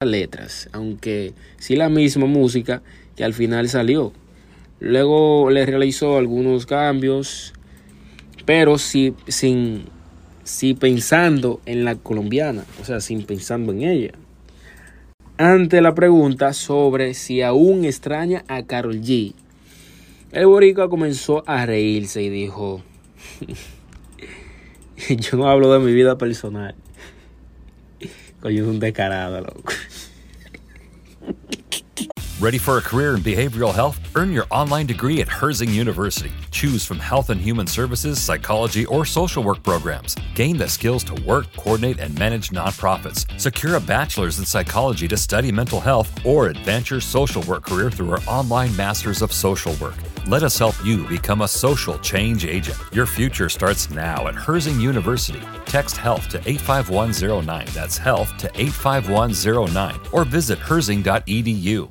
letras, aunque sí la misma música que al final salió. Luego le realizó algunos cambios, pero sí, sin, pensando en la colombiana, o sea, sin pensando en ella. Ante la pregunta sobre si aún extraña a Carol G, el boricua comenzó a reírse y dijo, yo no hablo de mi vida personal. Un descarado, loco. Ready for a career in behavioral health? Earn your online degree at Herzing University. Choose from health and human services, psychology, or social work programs. Gain the skills to work, coordinate, and manage nonprofits. Secure a bachelor's in psychology to study mental health or advance your social work career through our online Masters of Social Work. Let us help you become a social change agent. Your future starts now at Herzing University. Text HEALTH to 85109. That's HEALTH to 85109. Or visit herzing.edu.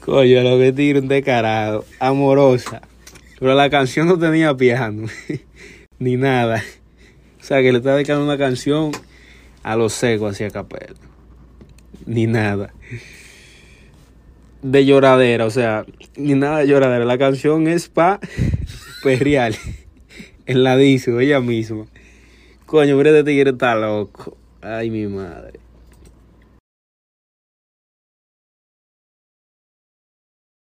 Coño, lo que tiro un descarado. Amorosa. Pero la canción no tenía piano. Ni nada. O sea, que le está dedicando una canción a los secos hacia capela. Ni nada. De lloradera, o sea, ni nada de lloradera. La canción es pa perreal. En la dice ella misma. Coño, mira, este tigre está loco. Ay, mi madre.